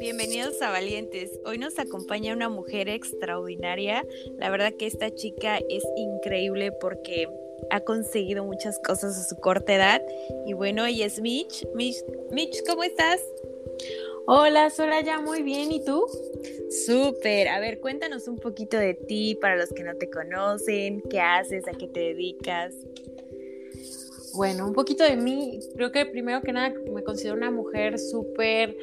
Bienvenidos a Valientes. Hoy nos acompaña una mujer extraordinaria. La verdad que esta chica es increíble porque ha conseguido muchas cosas a su corta edad. Y bueno, ella es Mitch. Mitch, ¿cómo estás? Hola, Soraya, muy bien. ¿Y tú? Súper. A ver, cuéntanos un poquito de ti para los que no te conocen. ¿Qué haces? ¿A qué te dedicas? Bueno, un poquito de mí. Creo que primero que nada me considero una mujer súper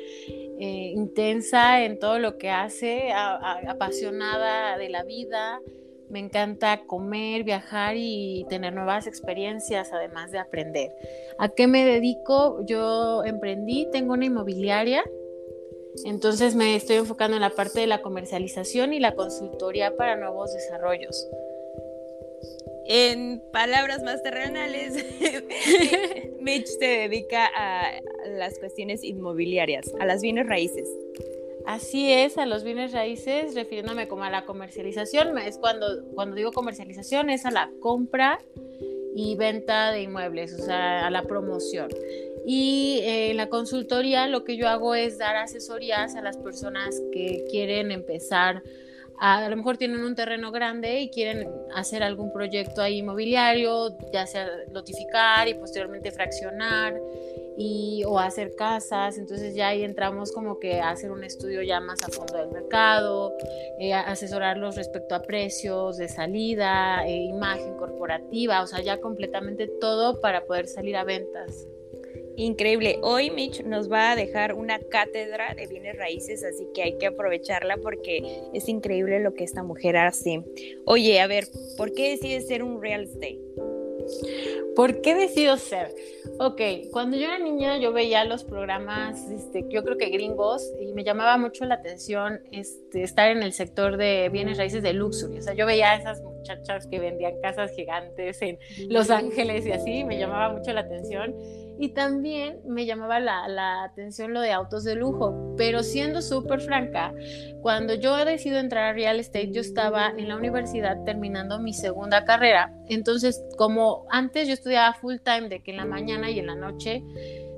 eh, intensa en todo lo que hace, apasionada de la vida. Me encanta comer, viajar y tener nuevas experiencias, además de aprender. ¿A qué me dedico? Yo emprendí, tengo una inmobiliaria, entonces me estoy enfocando en la parte de la comercialización y la consultoría para nuevos desarrollos. En palabras más terrenales, Mitch se dedica a las cuestiones inmobiliarias, a las bienes raíces. Así es, a los bienes raíces, refiriéndome como a la comercialización, es cuando, cuando digo comercialización, es a la compra y venta de inmuebles, o sea, a la promoción. Y en la consultoría lo que yo hago es dar asesorías a las personas que quieren empezar a, lo mejor tienen un terreno grande y quieren hacer algún proyecto ahí inmobiliario, ya sea notificar y posteriormente fraccionar y, o hacer casas, entonces ya ahí entramos como que a hacer un estudio ya más a fondo del mercado, eh, asesorarlos respecto a precios de salida, eh, imagen corporativa, o sea, ya completamente todo para poder salir a ventas. Increíble. Hoy Mitch nos va a dejar una cátedra de bienes raíces, así que hay que aprovecharla porque es increíble lo que esta mujer hace. Oye, a ver, ¿por qué decides ser un real estate? ¿Por qué decido ser? Ok, cuando yo era niña yo veía los programas, este, yo creo que gringos, y me llamaba mucho la atención este, estar en el sector de bienes raíces de luxury. O sea, yo veía a esas muchachas que vendían casas gigantes en Los Ángeles y así, me llamaba mucho la atención. Y también me llamaba la, atención lo de autos de lujo. Pero siendo súper franca, cuando yo decido entrar a real estate, yo estaba en la universidad terminando mi segunda carrera. Entonces, como antes yo estudiaba full time, de que en la mañana y en la noche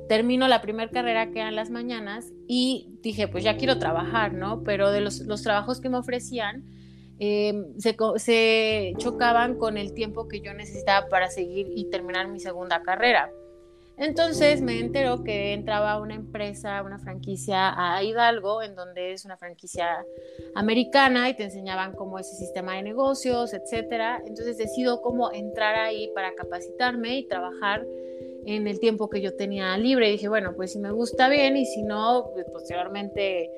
termino la primera carrera que eran las mañanas y dije, pues ya quiero trabajar, ¿no? Pero de los, trabajos que me ofrecían, em, se, se, chocaban con el tiempo que yo necesitaba para seguir y terminar mi segunda carrera. Entonces me enteró que entraba una empresa, una franquicia a Hidalgo, en donde es una franquicia americana y te enseñaban cómo es el sistema de negocios, etcétera. Entonces decido cómo entrar ahí para capacitarme y trabajar en el tiempo que yo tenía libre. Y dije, bueno, pues si me gusta bien y si no, pues posteriormente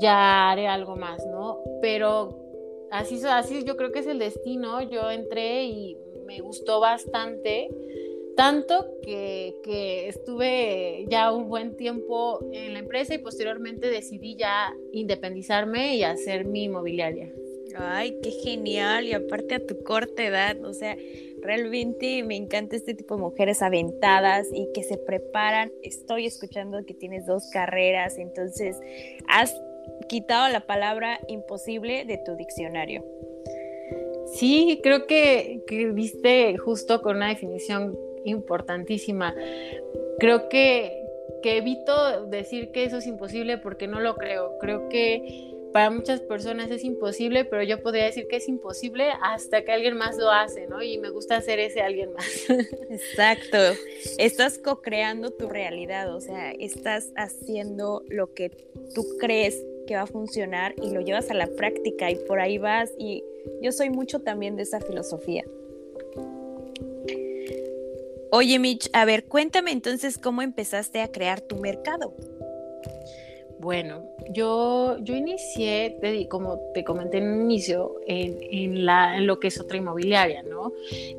ya haré algo más, ¿no? Pero así, así yo creo que es el destino. Yo entré y me gustó bastante tanto que, estuve ya un buen tiempo en la empresa y posteriormente decidí ya independizarme y hacer mi inmobiliaria. Ay, qué genial. Y aparte a tu corta edad, o sea, realmente me encanta este tipo de mujeres aventadas y que se preparan. Estoy escuchando que tienes dos carreras, entonces has quitado la palabra imposible de tu diccionario. Sí, creo que, que viste justo con una definición importantísima. Creo que, evito decir que eso es imposible porque no lo creo. Creo que para muchas personas es imposible, pero yo podría decir que es imposible hasta que alguien más lo hace, ¿no? Y me gusta hacer ese alguien más. Exacto. Estás co-creando tu realidad, o sea, estás haciendo lo que tú crees que va a funcionar y lo llevas a la práctica y por ahí vas y yo soy mucho también de esa filosofía. Oye, Mitch, a ver, cuéntame entonces cómo empezaste a crear tu mercado. Bueno, yo, yo inicié, como te comenté en un inicio, en, la, lo que es otra inmobiliaria, ¿no?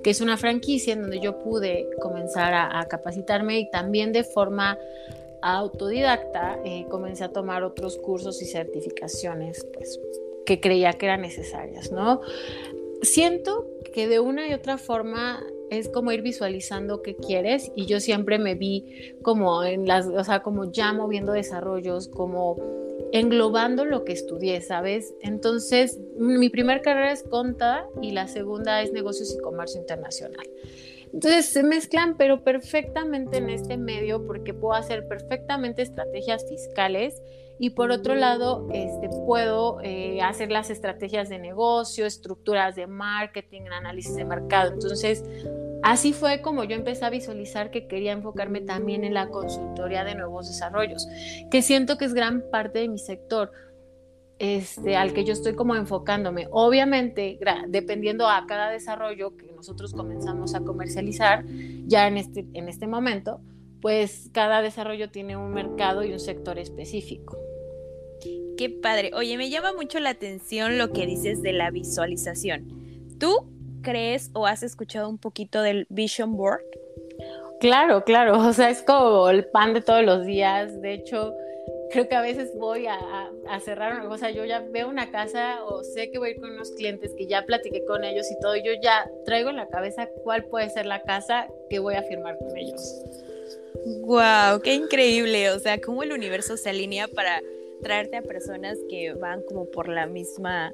Que es una franquicia en donde yo pude comenzar a, capacitarme y también de forma autodidacta eh, comencé a tomar otros cursos y certificaciones, pues que creía que eran necesarias, ¿no? Siento que de una y otra forma es como ir visualizando qué quieres y yo siempre me vi como en las, o sea, como ya moviendo desarrollos, como englobando lo que estudié, ¿sabes? Entonces, mi primer carrera es conta y la segunda es negocios y comercio internacional. Entonces se mezclan, pero perfectamente en este medio porque puedo hacer perfectamente estrategias fiscales y por otro lado este, puedo eh, hacer las estrategias de negocio, estructuras de marketing, análisis de mercado. Entonces Así fue como yo empecé a visualizar que quería enfocarme también en la consultoría de nuevos desarrollos, que siento que es gran parte de mi sector. Este, al que yo estoy como enfocándome. Obviamente, dependiendo a cada desarrollo que nosotros comenzamos a comercializar, ya en este, en este momento, pues cada desarrollo tiene un mercado y un sector específico. Qué padre. Oye, me llama mucho la atención lo que dices de la visualización. ¿Tú crees o has escuchado un poquito del Vision Board? Claro, claro, o sea, es como el pan de todos los días. De hecho, creo que a veces voy a, cerrar una cosa, yo ya veo una casa o sé que voy a ir con unos clientes que ya platiqué con ellos y todo, yo ya traigo en la cabeza cuál puede ser la casa que voy a firmar con ellos. Wow, qué increíble, o sea, cómo el universo se alinea para traerte a personas que van como por la misma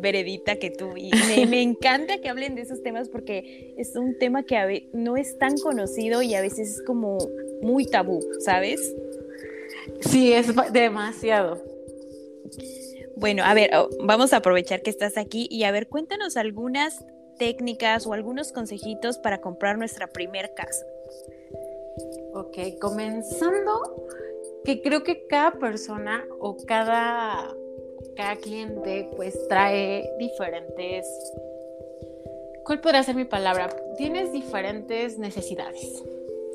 veredita que tú. Y me, encanta que hablen de esos temas porque es un tema que no es tan conocido y a veces es como muy tabú, ¿sabes? Sí, es demasiado. Bueno, a ver, oh, vamos a aprovechar que estás aquí y a ver, cuéntanos algunas técnicas o algunos consejitos para comprar nuestra primer casa. Ok, comenzando que creo que cada persona o cada, cada cliente pues trae diferentes... ¿Cuál podría ser mi palabra? Tienes diferentes necesidades.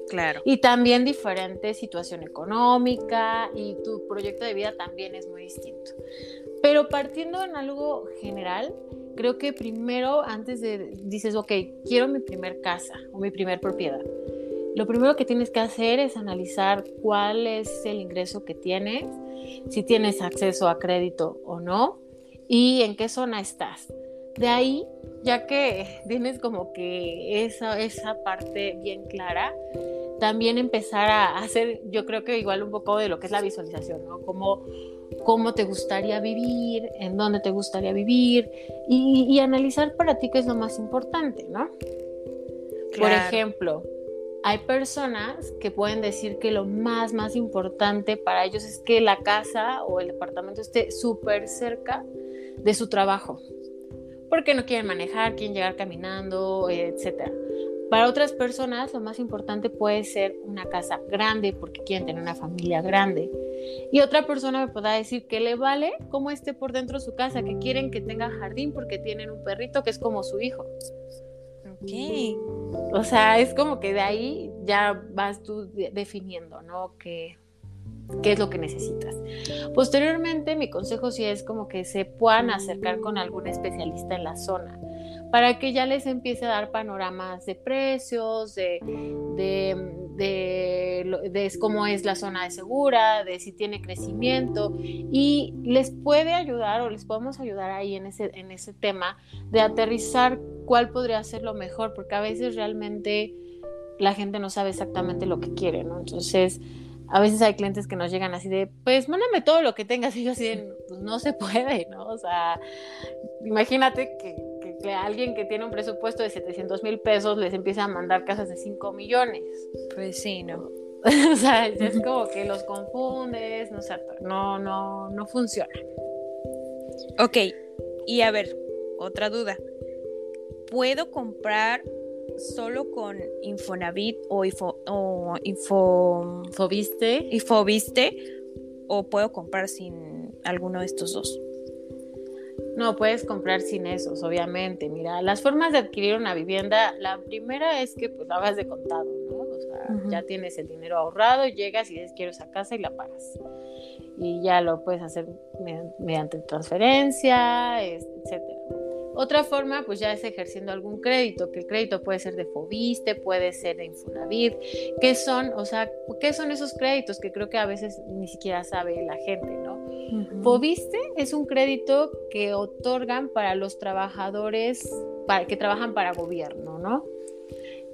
Claro. Y también diferente situación económica y tu proyecto de vida también es muy distinto. Pero partiendo en algo general, creo que primero, antes de, dices, ok, quiero mi primer casa o mi primer propiedad lo primero que tienes que hacer es analizar cuál es el ingreso que tienes, si tienes acceso a crédito o no y en qué zona estás. De ahí, ya que tienes como que esa, esa parte bien clara, también empezar a hacer, yo creo que igual un poco de lo que es la visualización, ¿no? Como cómo te gustaría vivir, en dónde te gustaría vivir y, y analizar para ti qué es lo más importante, ¿no? Por ejemplo, hay personas que pueden decir que lo más, más importante para ellos es que la casa o el departamento esté súper cerca de su trabajo, porque no quieren manejar, quieren llegar caminando, etc. Para otras personas lo más importante puede ser una casa grande porque quieren tener una familia grande. Y otra persona me podrá decir que le vale cómo esté por dentro de su casa, que quieren que tenga jardín porque tienen un perrito que es como su hijo. O sea, es como que de ahí ya vas tú definiendo, ¿no? ¿Qué, qué es lo que necesitas. Posteriormente, mi consejo sí es como que se puedan acercar con algún especialista en la zona para que ya les empiece a dar panoramas de precios, de, de, cómo es la zona de segura, de si tiene crecimiento y les puede ayudar o les podemos ayudar ahí en ese, en ese tema de aterrizar cuál podría ser lo mejor, porque a veces realmente la gente no sabe exactamente lo que quiere, ¿no? Entonces, a veces hay clientes que nos llegan así de, pues mándame todo lo que tengas y yo así de, pues no se puede, ¿no? O sea, imagínate que, que, alguien que tiene un presupuesto de 700 mil pesos les empieza a mandar casas de 5 millones. Pues sí, ¿no? o sea, es como que los confundes, no sé, no, no, no funciona. Ok, y a ver, otra duda. ¿Puedo comprar solo con Infonavit o, Info, o Info, Infoviste. Infoviste o puedo comprar sin alguno de estos dos? No, puedes comprar sin esos, obviamente. Mira, las formas de adquirir una vivienda, la primera es que pues la hagas de contado, ¿no? O sea, ya tienes el dinero ahorrado, llegas y dices quiero esa casa y la pagas. Y ya lo puedes hacer mediante transferencia, etcétera. Otra forma, pues ya es ejerciendo algún crédito, que el crédito puede ser de Fobiste, puede ser de Infonavit, ¿qué son, o sea, qué son esos créditos que creo que a veces ni siquiera sabe la gente, ¿no? Fobiste es un crédito que otorgan para los trabajadores para, que trabajan para gobierno, ¿no?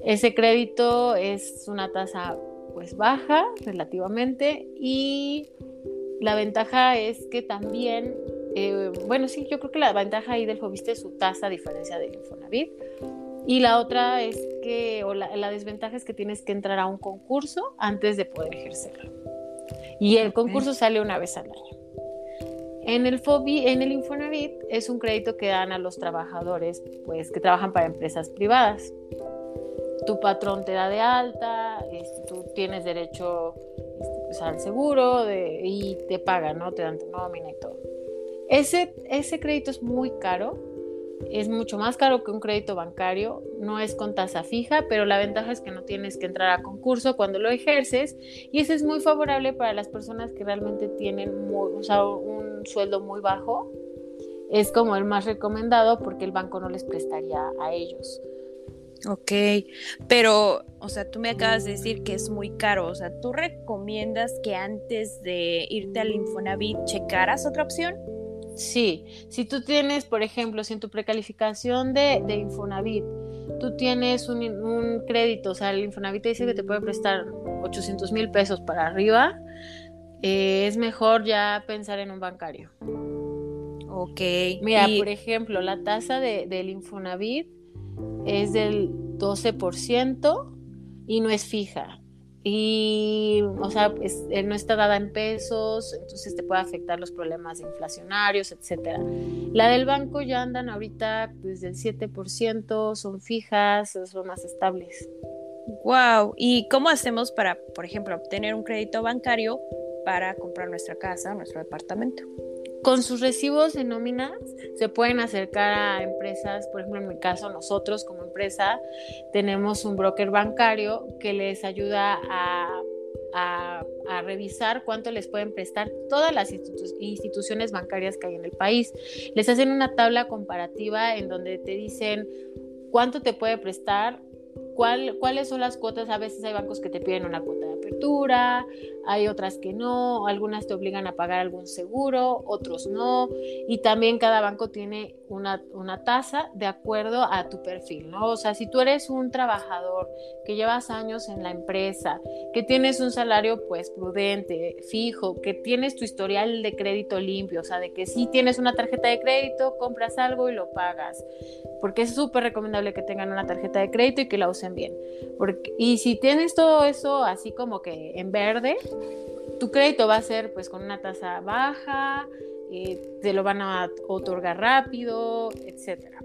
Ese crédito es una tasa pues baja relativamente y la ventaja es que también, eh, bueno, sí, yo creo que la ventaja ahí del Fobiste es su tasa a diferencia del Infonavit. Y la otra es que, o la, la, desventaja es que tienes que entrar a un concurso antes de poder ejercerlo. Y el concurso sale una vez al año. En el, FOBI, en el Infonavit es un crédito que dan a los trabajadores pues, que trabajan para empresas privadas. Tu patrón te da de alta, este, tú tienes derecho este, pues, al seguro y te pagan, ¿no? Te dan tu nómina y todo. Ese, ese crédito es muy caro es mucho más caro que un crédito bancario, no es con tasa fija, pero la ventaja es que no tienes que entrar a concurso cuando lo ejerces y eso es muy favorable para las personas que realmente tienen un sueldo muy bajo. Es como el más recomendado porque el banco no les prestaría a ellos. Ok, pero, o sea, tú me acabas de decir que es muy caro, o sea, ¿tú recomiendas que antes de irte al Infonavit checaras otra opción? Sí, si tú tienes, por ejemplo, si en tu precalificación de, de Infonavit tú tienes un, crédito, o sea, el Infonavit te dice que te puede prestar 800 mil pesos para arriba, eh, es mejor ya pensar en un bancario. Ok. Mira, por ejemplo, la tasa de, del Infonavit es del 12% y no es fija y, o sea, eh, no está dada en pesos, entonces te puede afectar los problemas inflacionarios, etcétera. La del banco ya andan ahorita desde el 7%, son fijas, son más estables. Wow, ¿y cómo hacemos para, por ejemplo, obtener un crédito bancario para comprar nuestra casa, nuestro departamento? Con sus recibos de nóminas se pueden acercar a empresas, por ejemplo, en mi caso nosotros como empresa tenemos un broker bancario que les ayuda a, revisar cuánto les pueden prestar todas las instituciones bancarias que hay en el país. Les hacen una tabla comparativa en donde te dicen cuánto te puede prestar, cuál, cuáles son las cuotas. A veces hay bancos que te piden una cuota de apertura, hay otras que no, algunas te obligan a pagar algún seguro, otros no, y también cada banco tiene una, una tasa de acuerdo a tu perfil, ¿no? O sea, si tú eres un trabajador que llevas años en la empresa, que tienes un salario pues prudente, fijo, que tienes tu historial de crédito limpio, o sea, de que si tienes una tarjeta de crédito, compras algo y lo pagas, porque es súper recomendable que tengan una tarjeta de crédito y que la usen bien. Porque, y si tienes todo eso así como que en verde, tu crédito va a ser pues con una tasa baja, eh, te lo van a otorgar rápido, etcétera.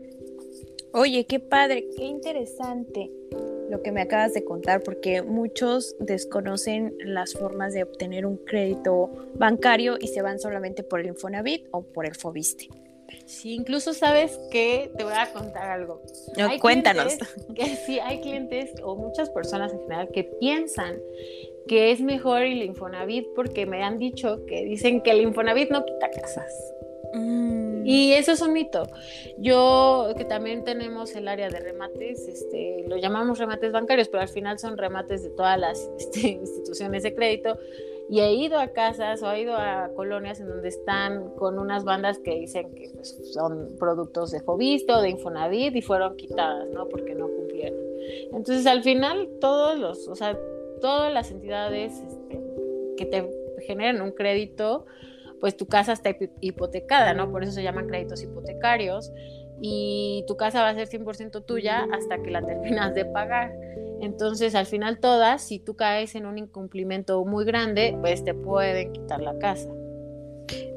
Oye, qué padre, qué interesante lo que me acabas de contar, porque muchos desconocen las formas de obtener un crédito bancario y se van solamente por el Infonavit o por el Fobiste. Sí, incluso sabes que te voy a contar algo. cuéntanos. Que sí, hay clientes o muchas personas en general que piensan que es mejor el Infonavit porque me han dicho que dicen que el Infonavit no quita casas. Mm. Y eso es un mito. Yo, que también tenemos el área de remates, este, lo llamamos remates bancarios, pero al final son remates de todas las este, instituciones de crédito. Y he ido a casas o he ido a colonias en donde están con unas bandas que dicen que pues, son productos de Jovisto o de Infonavit y fueron quitadas, ¿no? Porque no cumplieron. Entonces, al final, todos los, o sea, todas las entidades este, que te generen un crédito, pues tu casa está hipotecada, ¿no? Por eso se llaman créditos hipotecarios y tu casa va a ser 100% tuya hasta que la terminas de pagar. Entonces, al final todas, si tú caes en un incumplimiento muy grande, pues te pueden quitar la casa.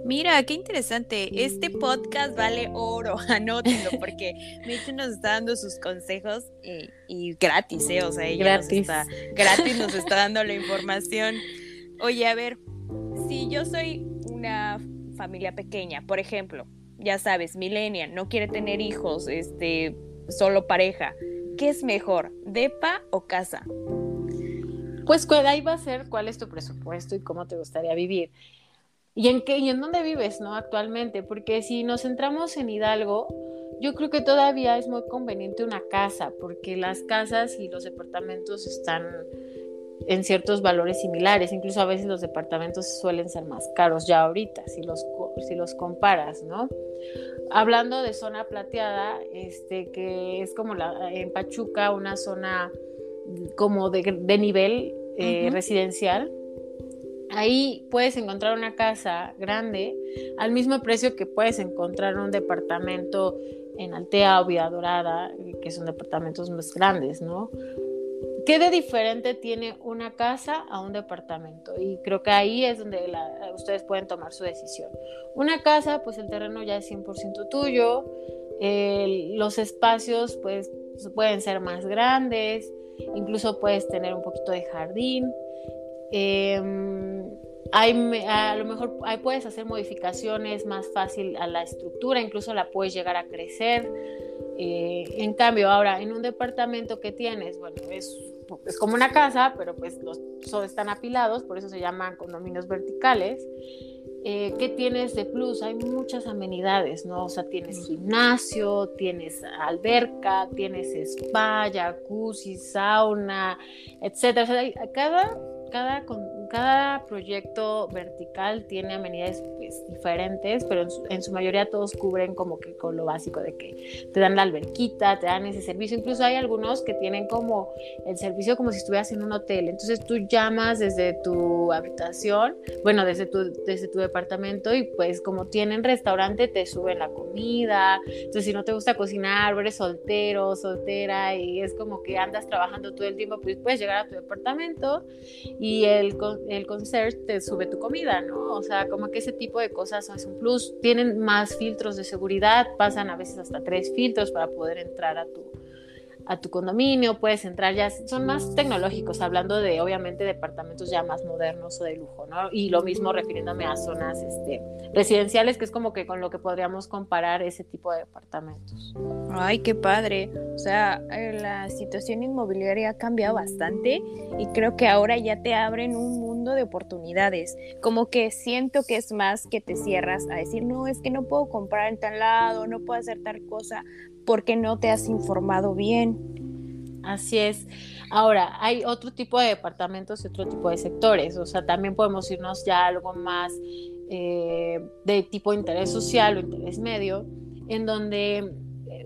Mira, qué interesante. Este podcast vale oro, anótenlo, porque Mitch nos está dando sus consejos y, gratis, ¿eh? O sea, ella gratis. está, gratis nos está dando la información. Oye, a ver, si yo soy una familia pequeña, por ejemplo, ya sabes, millennial, no quiere tener hijos, este, solo pareja, ¿qué es mejor, depa o casa? Pues ahí va a ser cuál es tu presupuesto y cómo te gustaría vivir. ¿Y en qué y en dónde vives, no? Actualmente, porque si nos centramos en Hidalgo, yo creo que todavía es muy conveniente una casa, porque las casas y los departamentos están en ciertos valores similares, incluso a veces los departamentos suelen ser más caros ya ahorita, si los, si los comparas, ¿no? Hablando de zona plateada, este, que es como la, en Pachuca, una zona como de, nivel eh, residencial, Ahí puedes encontrar una casa grande al mismo precio que puedes encontrar un departamento en Altea o Vida Dorada, que son departamentos más grandes, ¿no? ¿Qué de diferente tiene una casa a un departamento? Y creo que ahí es donde ustedes pueden tomar su decisión. Una casa, pues el terreno ya es 100% tuyo, los espacios pues pueden ser más grandes, incluso puedes tener un poquito de jardín. Em, a lo mejor ahí puedes hacer modificaciones más fácil a la estructura, incluso la puedes llegar a crecer. Eh, en cambio, ahora en un departamento que tienes, bueno, es, es como una casa, pero pues los están apilados, por eso se llaman condominios verticales. Eh, ¿Qué tienes de plus? Hay muchas amenidades, ¿no? O sea, tienes gimnasio, tienes alberca, tienes spa, jacuzzi, sauna, etcétera. O sea, cada cada, cada proyecto vertical tiene amenidades pues, diferentes, pero en su, mayoría todos cubren como que con lo básico de que te dan la alberquita, te dan ese servicio. Incluso hay algunos que tienen como el servicio como si estuvieras en un hotel. Entonces tú llamas desde tu habitación, bueno, desde tu, desde tu departamento y pues como tienen restaurante te suben la comida. Entonces si no te gusta cocinar eres soltero, soltera y es como que andas trabajando todo el tiempo, pues puedes llegar a tu departamento y el, el concierge te sube tu comida, ¿no? O sea, como que ese tipo de cosas es un plus. Tienen más filtros de seguridad, pasan a veces hasta tres filtros para poder entrar a tu, a tu condominio, puedes entrar ya, son más tecnológicos, hablando de obviamente departamentos ya más modernos o de lujo, ¿no? Y lo mismo refiriéndome a zonas este, residenciales, que es como que con lo que podríamos comparar ese tipo de departamentos. Ay, qué padre. O sea, eh, la situación inmobiliaria ha cambiado bastante y creo que ahora ya te abren un mundo de oportunidades. Como que siento que es más que te cierras a decir, no, es que no puedo comprar en tal lado, no puedo hacer tal cosa, porque no te has informado bien. Así es. Ahora, hay otro tipo de departamentos y otro tipo de sectores. O sea, también podemos irnos ya a algo más eh, de tipo interés social o interés medio, en donde,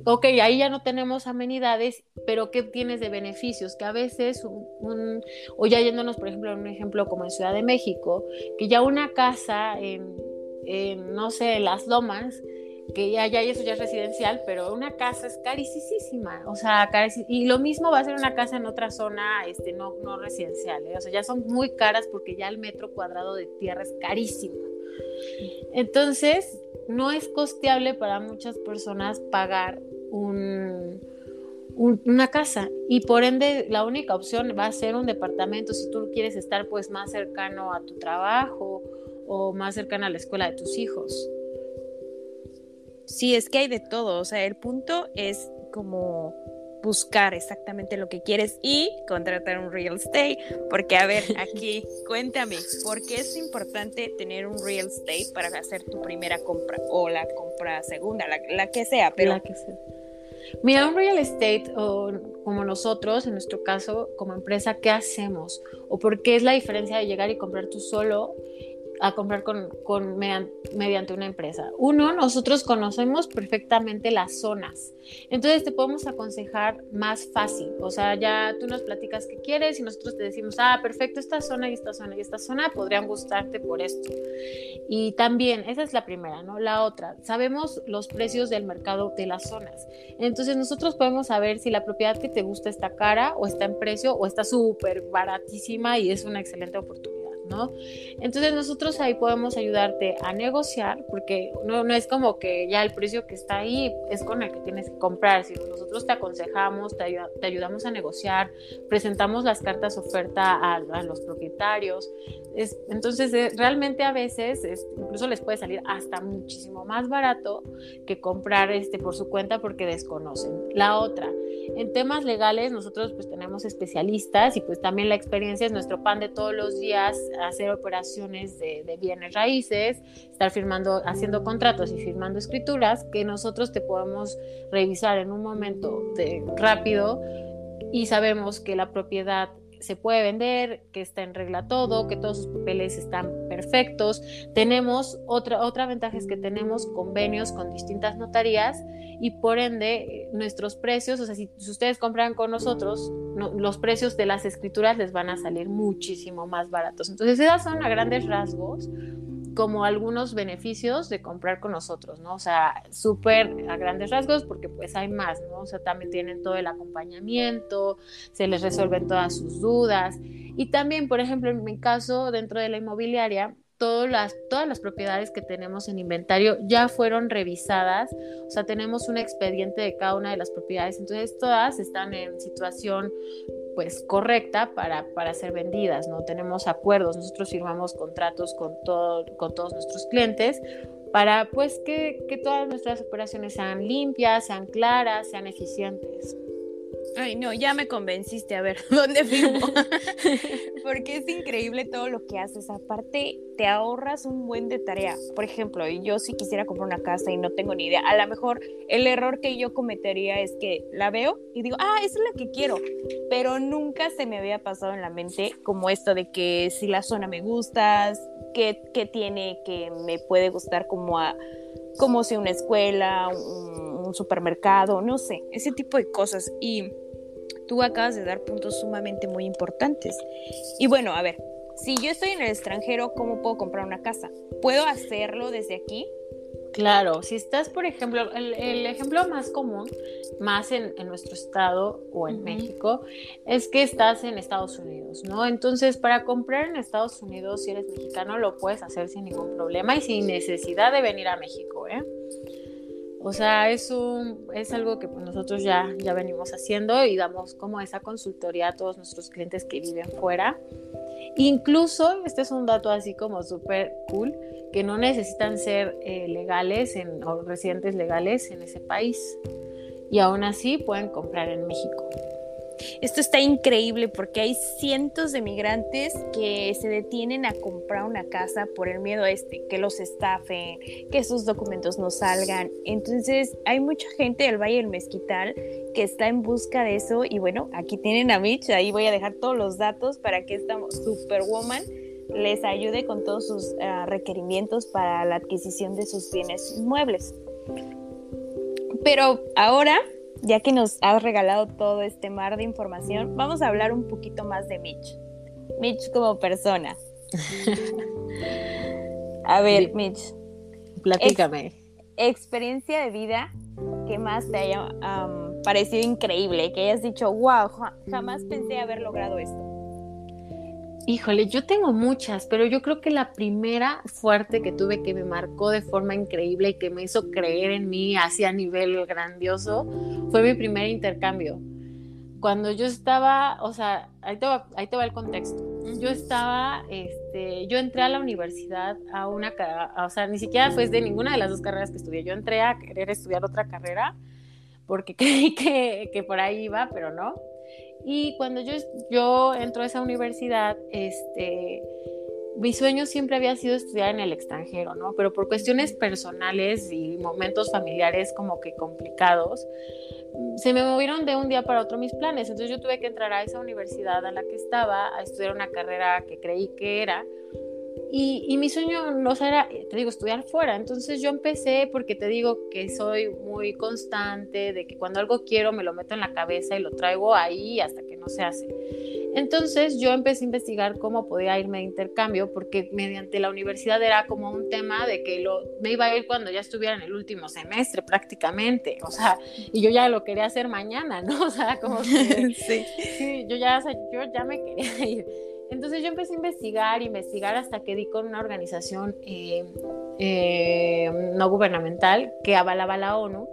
ok, ahí ya no tenemos amenidades, pero ¿qué tienes de beneficios? Que a veces, o ya yéndonos, por ejemplo, en un ejemplo como en Ciudad de México, que ya una casa en, no sé, las lomas, que ya, ya eso ya es residencial, pero una casa es carísima, o sea, y lo mismo va a ser una casa en otra zona, este, no, no residencial, ¿eh? o sea, ya son muy caras porque ya el metro cuadrado de tierra es carísimo. Entonces, no es costeable para muchas personas pagar un, una casa y por ende la única opción va a ser un departamento si tú quieres estar pues más cercano a tu trabajo o más cercano a la escuela de tus hijos. Sí, es que hay de todo, o sea, el punto es como buscar exactamente lo que quieres y contratar un real estate, porque a ver, aquí cuéntame, ¿por qué es importante tener un real estate para hacer tu primera compra o la compra segunda, la, que sea, pero... La que sea. Mira, un real estate o como nosotros, en nuestro caso, como empresa, ¿qué hacemos? ¿O por qué es la diferencia de llegar y comprar tú solo a comprar con, con mediante, una empresa. Uno, nosotros conocemos perfectamente las zonas, entonces te podemos aconsejar más fácil, o sea, ya tú nos platicas qué quieres y nosotros te decimos, ah, perfecto, esta zona y esta zona y esta zona podrían gustarte por esto. Y también, esa es la primera, ¿no? La otra, sabemos los precios del mercado de las zonas, entonces nosotros podemos saber si la propiedad que te gusta está cara o está en precio o está súper baratísima y es una excelente oportunidad. Entonces nosotros ahí podemos ayudarte a negociar, porque no, no es como que ya el precio que está ahí es con el que tienes que comprar, sino nosotros te aconsejamos, te, te ayudamos a negociar, presentamos las cartas oferta a, los propietarios. Es, entonces, eh, realmente a veces incluso les puede salir hasta muchísimo más barato que comprar este, por su cuenta porque desconocen. La otra, en temas legales nosotros pues tenemos especialistas y pues también la experiencia es nuestro pan de todos los días hacer operaciones de, bienes raíces, estar firmando, haciendo contratos y firmando escrituras que nosotros te podemos revisar en un momento de, rápido y sabemos que la propiedad se puede vender, que está en regla todo, que todos sus papeles están perfectos. Tenemos otra, otra ventaja es que tenemos convenios con distintas notarías y por ende nuestros precios, o sea, si, ustedes compran con nosotros, los precios de las escrituras les van a salir muchísimo más baratos. Entonces, esas son a grandes rasgos como algunos beneficios de comprar con nosotros, ¿no? O sea, súper a grandes rasgos porque pues hay más, ¿no? O sea, también tienen todo el acompañamiento, se les resuelven todas sus dudas. Y también, por ejemplo, en mi caso, dentro de la inmobiliaria, todas las, todas las propiedades que tenemos en inventario ya fueron revisadas, o sea, tenemos un expediente de cada una de las propiedades, entonces todas están en situación pues correcta para, para ser vendidas, ¿no? Tenemos acuerdos, nosotros firmamos contratos con, todo, con todos nuestros clientes para pues que, que todas nuestras operaciones sean limpias, sean claras, sean eficientes. Ay, no, ya me convenciste. A ver, ¿dónde firmo? Porque es increíble todo lo que haces. Aparte, te ahorras un buen de tarea. Por ejemplo, yo si quisiera comprar una casa y no tengo ni idea, a lo mejor el error que yo cometería es que la veo y digo, ah, esa es la que quiero. Pero nunca se me había pasado en la mente como esto de que si la zona me gusta, qué, qué tiene que me puede gustar como a como si una escuela, un supermercado, no sé, ese tipo de cosas. Y tú acabas de dar puntos sumamente muy importantes. Y bueno, a ver, si yo estoy en el extranjero, ¿cómo puedo comprar una casa? ¿Puedo hacerlo desde aquí? Claro, si estás, por ejemplo, el, ejemplo más común, más en, nuestro estado o en México, es que estás en Estados Unidos, ¿no? Entonces, para comprar en Estados Unidos, si eres mexicano, lo puedes hacer sin ningún problema y sin necesidad de venir a México. O sea, es, un, es algo que pues, nosotros ya, ya venimos haciendo y damos como esa consultoría a todos nuestros clientes que viven fuera. Incluso, este es un dato así como súper cool, que no necesitan ser eh, legales en, o residentes legales en ese país. Y aún así pueden comprar en México. Esto está increíble porque hay cientos de migrantes que se detienen a comprar una casa por el miedo a este, que los estafen, que sus documentos no salgan. Entonces hay mucha gente del Valle del Mezquital que está en busca de eso y bueno, aquí tienen a Mitch, ahí voy a dejar todos los datos para que esta superwoman les ayude con todos sus ah, requerimientos para la adquisición de sus bienes inmuebles. Pero ahora ya que nos has regalado todo este mar de información, vamos a hablar un poquito más de Mitch. Mitch como persona. a ver, Mitch. Platícame. experiencia de vida que más te haya parecido increíble, que hayas dicho, wow, jamás pensé haber logrado esto. Híjole, yo tengo muchas, pero yo creo que la primera fuerte que tuve que me marcó de forma increíble y que me hizo creer en mí así a nivel grandioso fue mi primer intercambio. Cuando yo estaba, o sea, ahí te va, ahí te va el contexto. Yo estaba, este, yo entré a la universidad a una, o sea, ni siquiera fue de ninguna de las dos carreras que estudié. Yo entré a querer estudiar otra carrera porque creí que, que por ahí iba, pero no. Y cuando yo, yo entro a esa universidad, este, mi sueño siempre había sido estudiar en el extranjero, ¿no? Pero por cuestiones personales y momentos familiares como que complicados, se me movieron de un día para otro mis planes. Entonces yo tuve que entrar a esa universidad a la que estaba a estudiar una carrera que creí que era y, mi sueño no era, te digo, estudiar fuera. Entonces yo empecé porque te digo que soy muy constante, de que cuando algo quiero me lo meto en la cabeza y lo traigo ahí hasta que no se hace. Entonces yo empecé a investigar cómo podía irme de intercambio porque mediante la universidad era como un tema de que lo, me iba a ir cuando ya estuviera en el último semestre prácticamente. O sea, y yo ya lo quería hacer mañana, ¿no? O sea, como que... sí. sí yo, ya, yo ya me quería ir. Entonces yo empecé a investigar, investigar hasta que di con una organización eh, eh, no gubernamental que avalaba la ONU.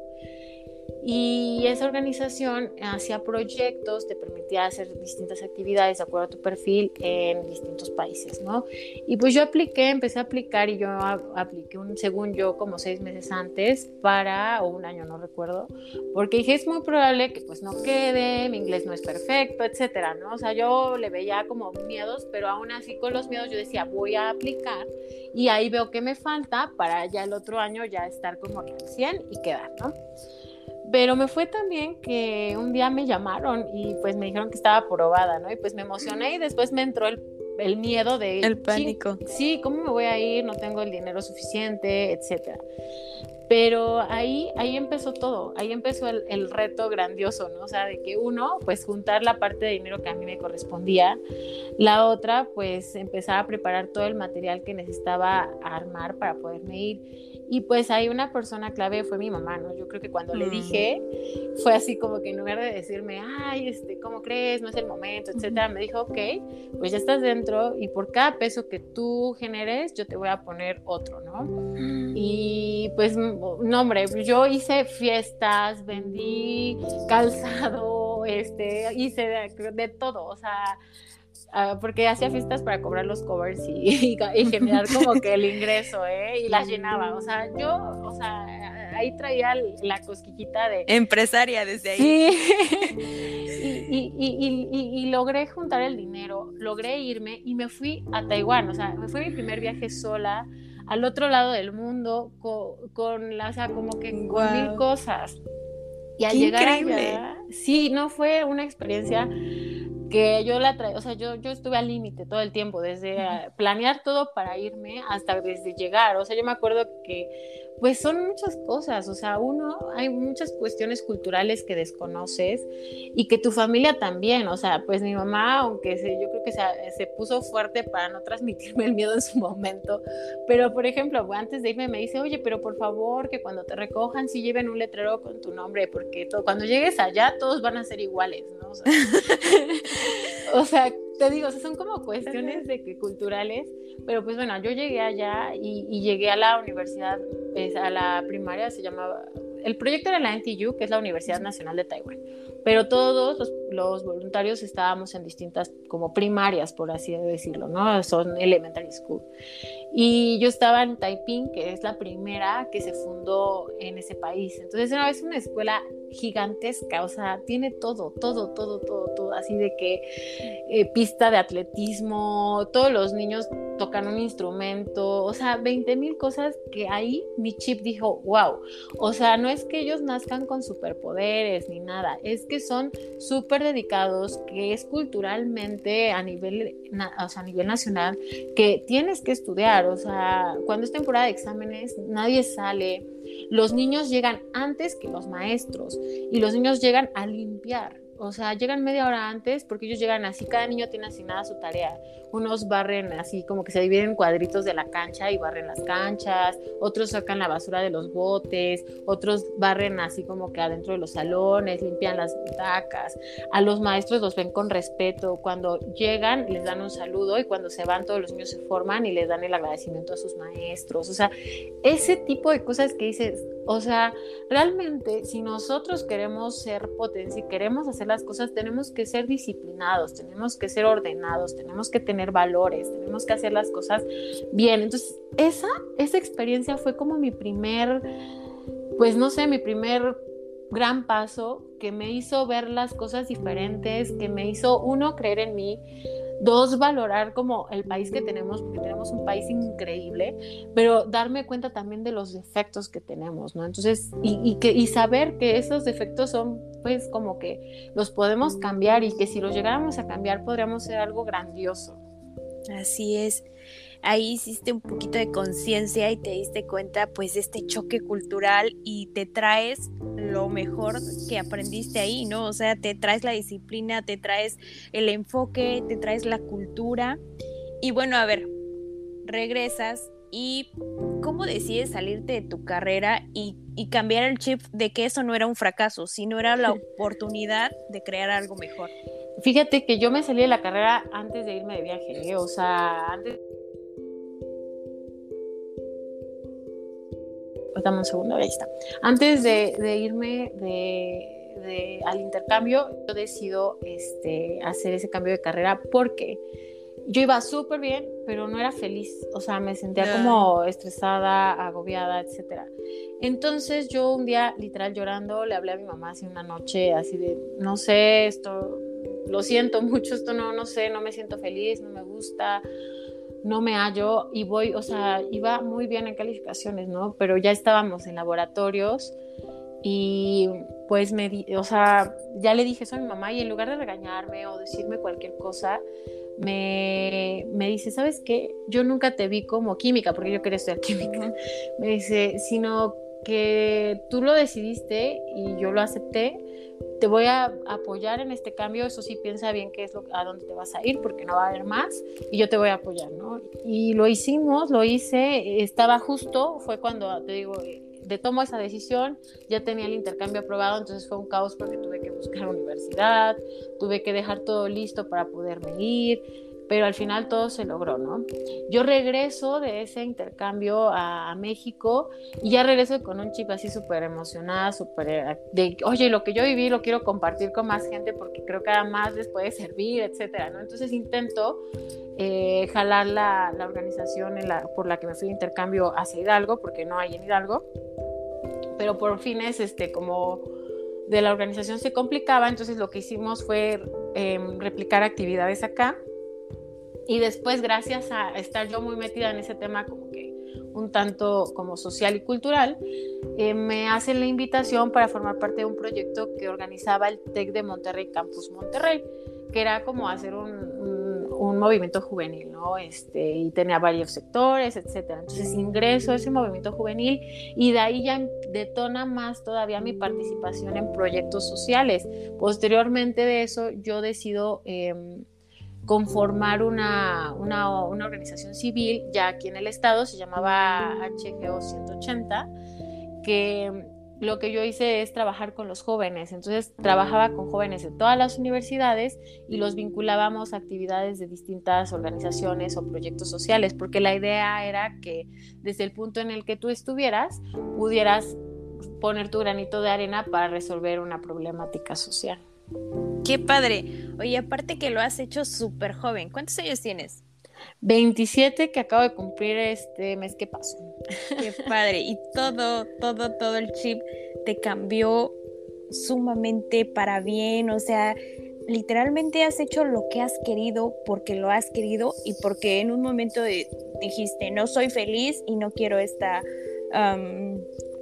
Y esa organización hacía proyectos, te permitía hacer distintas actividades de acuerdo a tu perfil en distintos países, ¿no? Y pues yo apliqué, empecé a aplicar y yo apliqué, un, según yo, como seis meses antes para, o un año, no recuerdo, porque dije, es muy probable que pues no quede, mi inglés no es perfecto, etcétera, ¿no? O sea, yo le veía como miedos, pero aún así con los miedos yo decía, voy a aplicar y ahí veo que me falta para ya el otro año ya estar como al 100 y quedar, ¿no? Pero me fue también que un día me llamaron y pues me dijeron que estaba aprobada, ¿no? Y pues me emocioné y después me entró el, el miedo de... El pánico. Sí, ¿cómo me voy a ir? No tengo el dinero suficiente, etcétera. Pero ahí, ahí empezó todo, ahí empezó el, el, reto grandioso, ¿no? O sea, de que uno, pues juntar la parte de dinero que a mí me correspondía, la otra, pues empezar a preparar todo el material que necesitaba armar para poderme ir. Y pues ahí una persona clave fue mi mamá, ¿no? Yo creo que cuando le mm. dije, fue así como que en lugar de decirme, ay, este, ¿cómo crees? No es el momento, etcétera, me dijo, ok, pues ya estás dentro y por cada peso que tú generes, yo te voy a poner otro, ¿no? Mm. Y pues, no, hombre, yo hice fiestas, vendí calzado, este, hice de, de todo, o sea, Ah, porque hacía fiestas para cobrar los covers y, generar como que el ingreso, ¿eh? Y las llenaba, o sea, yo, o sea, ahí traía la cosquillita de... Empresaria desde ahí. Sí. y, logré juntar el dinero, logré irme y me fui a Taiwán, o sea, me fue mi primer viaje sola al otro lado del mundo con, la, o sea, como que con mil cosas. Y al llegar allá, sí, no fue una experiencia que yo la traía, o sea, yo, yo estuve al límite todo el tiempo, desde planear todo para irme hasta desde llegar, o sea, yo me acuerdo que pues son muchas cosas, o sea, uno, hay muchas cuestiones culturales que desconoces y que tu familia también, o sea, pues mi mamá, aunque se, yo creo que se, se puso fuerte para no transmitirme el miedo en su momento, pero por ejemplo, antes de irme me dice, oye, pero por favor, que cuando te recojan, sí lleven un letrero con tu nombre, porque cuando llegues allá todos van a ser iguales, ¿no? O sea, o sea te digo, son como cuestiones de que culturales, pero pues bueno, yo llegué allá y, llegué a la universidad, pues, a la primaria se llamaba, el proyecto era la NTU, que es la Universidad Nacional de Taiwán, pero todos los, los, voluntarios estábamos en distintas como primarias, por así decirlo, ¿no? Son elementary school. Y yo estaba en Taiping, que es la primera que se fundó en ese país. Entonces era una escuela gigantesca, o sea, tiene todo, todo, todo, todo, todo, así de que eh, pista de atletismo, todos los niños tocan un instrumento, o sea, 20 mil cosas que ahí mi chip dijo, wow, o sea, no es que ellos nazcan con superpoderes ni nada, es que son súper dedicados, que es culturalmente a nivel, o sea, a nivel nacional, que tienes que estudiar, o sea, cuando es temporada de exámenes, nadie sale los niños llegan antes que los maestros y los niños llegan a limpiar. O sea, llegan media hora antes porque ellos llegan así, cada niño tiene asignada su tarea. Unos barren así como que se dividen en cuadritos de la cancha y barren las canchas, otros sacan la basura de los botes, otros barren así como que adentro de los salones, limpian las butacas. A los maestros los ven con respeto. Cuando llegan les dan un saludo y cuando se van todos los niños se forman y les dan el agradecimiento a sus maestros. O sea, ese tipo de cosas que dices, o sea, realmente si nosotros queremos ser potencia y queremos hacer las cosas, tenemos que ser disciplinados, tenemos que ser ordenados, tenemos que tener valores, tenemos que hacer las cosas bien. Entonces, esa, esa experiencia fue como mi primer, pues no sé, mi primer gran paso que me hizo ver las cosas diferentes, que me hizo, uno, creer en mí, Dos, valorar como el país que tenemos, porque tenemos un país increíble, pero darme cuenta también de los defectos que tenemos, ¿no? Entonces, y, que, y saber que esos defectos son, pues, como que los podemos cambiar y que si los llegáramos a cambiar podríamos ser algo grandioso. Así es ahí hiciste un poquito de conciencia y te diste cuenta pues de este choque cultural y te traes lo mejor que aprendiste ahí, ¿no? O sea, te traes la disciplina, te traes el enfoque, te traes la cultura. Y bueno, a ver, regresas y ¿cómo decides salirte de tu carrera y, y, cambiar el chip de que eso no era un fracaso, sino era la oportunidad de crear algo mejor? Fíjate que yo me salí de la carrera antes de irme de viaje, ¿eh? o sea, antes dame un segundo, ahí está. Antes de, irme de, al intercambio, yo decido este, hacer ese cambio de carrera porque yo iba súper bien, pero no era feliz, o sea, me sentía como estresada, agobiada, etc. Entonces yo un día, literal llorando, le hablé a mi mamá hace una noche, así de, no sé, esto, lo siento mucho, esto no, no sé, no me siento feliz, no me gusta, no me hallo y voy, o sea, iba muy bien en calificaciones, ¿no? Pero ya estábamos en laboratorios y pues me, di, o sea, ya le dije eso a mi mamá y en lugar de regañarme o decirme cualquier cosa, me, me, dice, ¿sabes qué? Yo nunca te vi como química, porque yo quería estudiar química. Me dice, sino que tú lo decidiste y yo lo acepté. Te voy a apoyar en este cambio, eso sí, piensa bien qué es lo, a dónde te vas a ir, porque no va a haber más, y yo te voy a apoyar, ¿no? Y lo hicimos, lo hice, estaba justo, fue cuando, te digo, de tomo esa decisión, ya tenía el intercambio aprobado, entonces fue un caos porque tuve que buscar universidad, tuve que dejar todo listo para poderme ir, pero al final todo se logró, ¿no? Yo regreso de ese intercambio a, México y ya regreso con un chip así súper emocionada, súper eh, de, oye, lo que yo viví lo quiero compartir con más gente porque creo que además les puede servir, etcétera, ¿no? Entonces intento eh, jalar la, la organización por la que me fui de intercambio hacia Hidalgo, porque no hay en Hidalgo, pero por fines, este, como de la organización se complicaba, entonces lo que hicimos fue em, replicar actividades acá y después, gracias a estar yo muy metida en ese tema como que un tanto como social y cultural, eh, me hacen la invitación para formar parte de un proyecto que organizaba el TEC de Monterrey Campus Monterrey, que era como hacer un, movimiento juvenil, ¿no? Este, y tenía varios sectores, etcétera. Entonces ingreso a ese movimiento juvenil y de ahí ya detona más todavía mi participación en proyectos sociales. Posteriormente de eso, yo decido... Em, conformar una, una, organización civil ya aquí en el estado, se llamaba HGO 180, que lo que yo hice es trabajar con los jóvenes. Entonces trabajaba con jóvenes de todas las universidades y los vinculábamos a actividades de distintas organizaciones o proyectos sociales, porque la idea era que desde el punto en el que tú estuvieras, pudieras poner tu granito de arena para resolver una problemática social. Qué padre. Oye, aparte que lo has hecho súper joven. ¿Cuántos años tienes? 27 que acabo de cumplir este mes que pasó. Qué padre. Y todo, todo, todo el chip te cambió sumamente para bien. O sea, literalmente has hecho lo que has querido porque lo has querido y porque en un momento dijiste, no soy feliz y no quiero esta...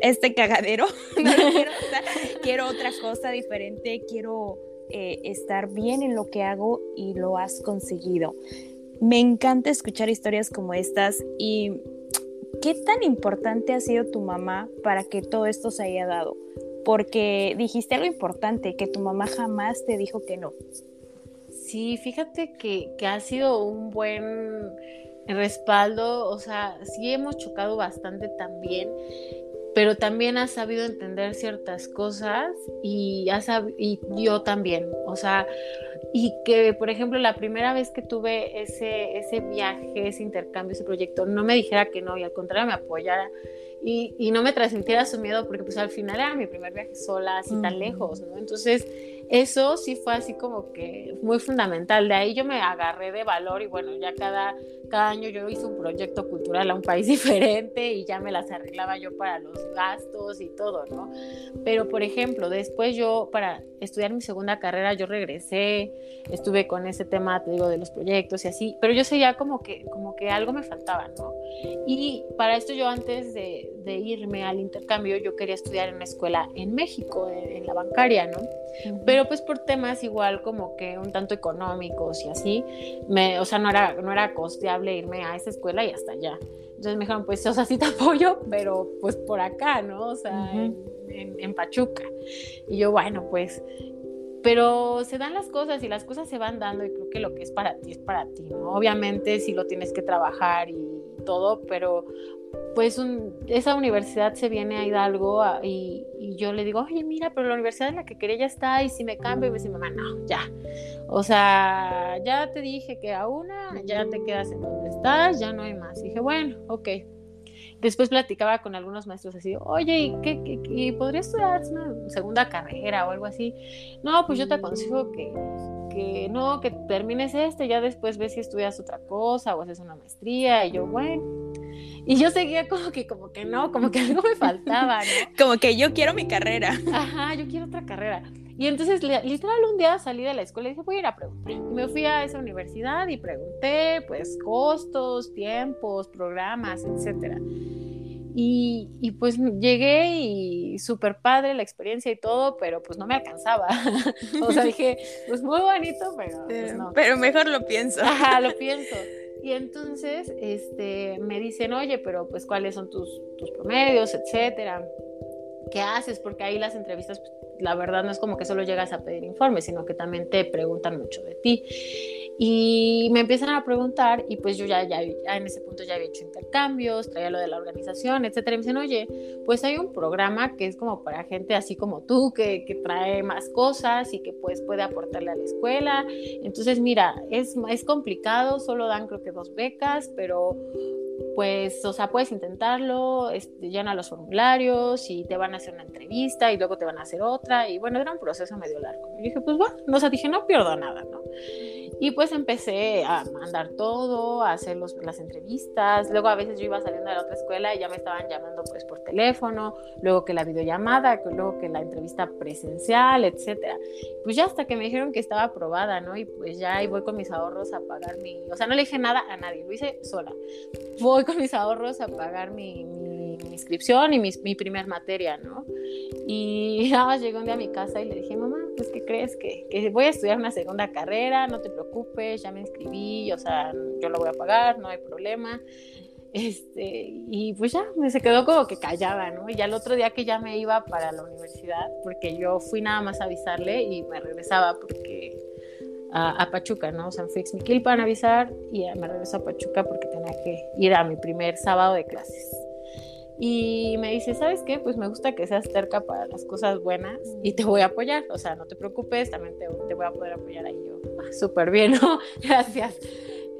este cagadero, quiero otra cosa diferente, quiero eh, estar bien en lo que hago y lo has conseguido. Me encanta escuchar historias como estas y ¿qué tan importante ha sido tu mamá para que todo esto se haya dado? Porque dijiste algo importante, que tu mamá jamás te dijo que no. Sí, fíjate que, que ha sido un buen respaldo, o sea, sí hemos chocado bastante también pero también has sabido entender ciertas cosas y, y yo también, o sea, y que, por ejemplo, la primera vez que tuve ese, ese viaje, ese intercambio, ese proyecto, no me dijera que no y al contrario me apoyara y, y no me transmitiera su miedo porque pues al final era mi primer viaje sola, así tan lejos, ¿no? Entonces, eso sí fue así como que muy fundamental. De ahí yo me agarré de valor y bueno, ya cada, cada año yo hice un proyecto cultural a un país diferente y ya me las arreglaba yo para los gastos y todo, ¿no? Pero por ejemplo, después yo para estudiar mi segunda carrera yo regresé, estuve con ese tema, te digo, de los proyectos y así, pero yo seguía como que, como que algo me faltaba, ¿no? Y para esto yo antes de, de irme al intercambio, yo quería estudiar en una escuela en México, en, la bancaria, ¿no? Pero pues por temas igual como que un tanto económicos y así, me, o sea, no era, no era costeable irme a esa escuela y hasta allá. Entonces me dijeron, pues, o sea, sí te apoyo, pero pues por acá, ¿no? O sea, en, en, Pachuca. Y yo, bueno, pues, pero se dan las cosas y las cosas se van dando y creo que lo que es para ti es para ti, ¿no? Obviamente sí lo tienes que trabajar y todo, pero pues esa universidad se viene a Hidalgo y, yo le digo, oye, mira, pero la universidad en la que quería ya está y si me cambio, y me dice, mamá, no, ya. O sea, ya te dije que a una, ya te quedas en donde estás, ya no hay más. Y dije, bueno, ok. Después platicaba con algunos maestros así, oye, ¿y qué, qué, podría estudiar una segunda carrera o algo así? No, pues yo te aconsejo que, que no, que termines este, ya después ves si estudias otra cosa o haces una maestría. Y yo, bueno. Y yo seguía como que, como que no, como que algo me faltaba, ¿no? como que yo quiero mi carrera. Ajá, yo quiero otra carrera. Y entonces, literal, un día salí de la escuela y dije, voy a ir a preguntar. Y me fui a esa universidad y pregunté, pues, costos, tiempos, programas, etcétera. Y, y, pues llegué y súper padre la experiencia y todo, pero pues no me alcanzaba. o sea, dije, pues muy bonito, pero pues no. Pero mejor lo pienso. Ajá, lo pienso. Y entonces este, me dicen, oye, pero pues cuáles son tus, tus promedios, etcétera. ¿Qué haces? Porque ahí las entrevistas pues, la verdad no es como que solo llegas a pedir informes, sino que también te preguntan mucho de ti. Y me empiezan a preguntar y pues yo ya, ya, en ese punto ya había hecho intercambios, traía lo de la organización, etcétera. Y me dicen, oye, pues hay un programa que es como para gente así como tú, que, que trae más cosas y que pues puede aportarle a la escuela. Entonces, mira, es, es complicado, solo dan creo que dos becas, pero pues, o sea, puedes intentarlo, este, llena los formularios y te van a hacer una entrevista y luego te van a hacer otra. Y bueno, era un proceso medio largo. Y dije, pues bueno, no, o sea, dije, no pierdo nada, ¿no? Y pues empecé a mandar todo, a hacer los, las entrevistas. Luego a veces yo iba saliendo de la otra escuela y ya me estaban llamando pues por teléfono, luego que la videollamada, luego que la entrevista presencial, etcétera. Pues ya hasta que me dijeron que estaba aprobada, ¿no? Y pues ya ahí voy con mis ahorros a pagar mi, o sea, no le dije nada a nadie, lo hice sola. Voy con mis ahorros a pagar mi, mi, inscripción y mi, mi primer materia, ¿no? Y nada más llegué un día a mi casa y le dije, mamá, pues ¿qué crees? Que, voy a estudiar una segunda carrera, no te preocupes, ya me inscribí, o sea, yo lo voy a pagar, no hay problema. Este, y pues ya, me se quedó como que callada, ¿no? Y ya el otro día que ya me iba para la universidad, porque yo fui nada más a avisarle y me regresaba porque a, a Pachuca, ¿no? O sea, fui a para avisar y me regreso a Pachuca porque tenía que ir a mi primer sábado de clases. Y me dice, ¿sabes qué? Pues me gusta que seas terca para las cosas buenas y te voy a apoyar. O sea, no te preocupes, también te, te voy a poder apoyar ahí yo. Ah, súper bien, ¿no? Gracias.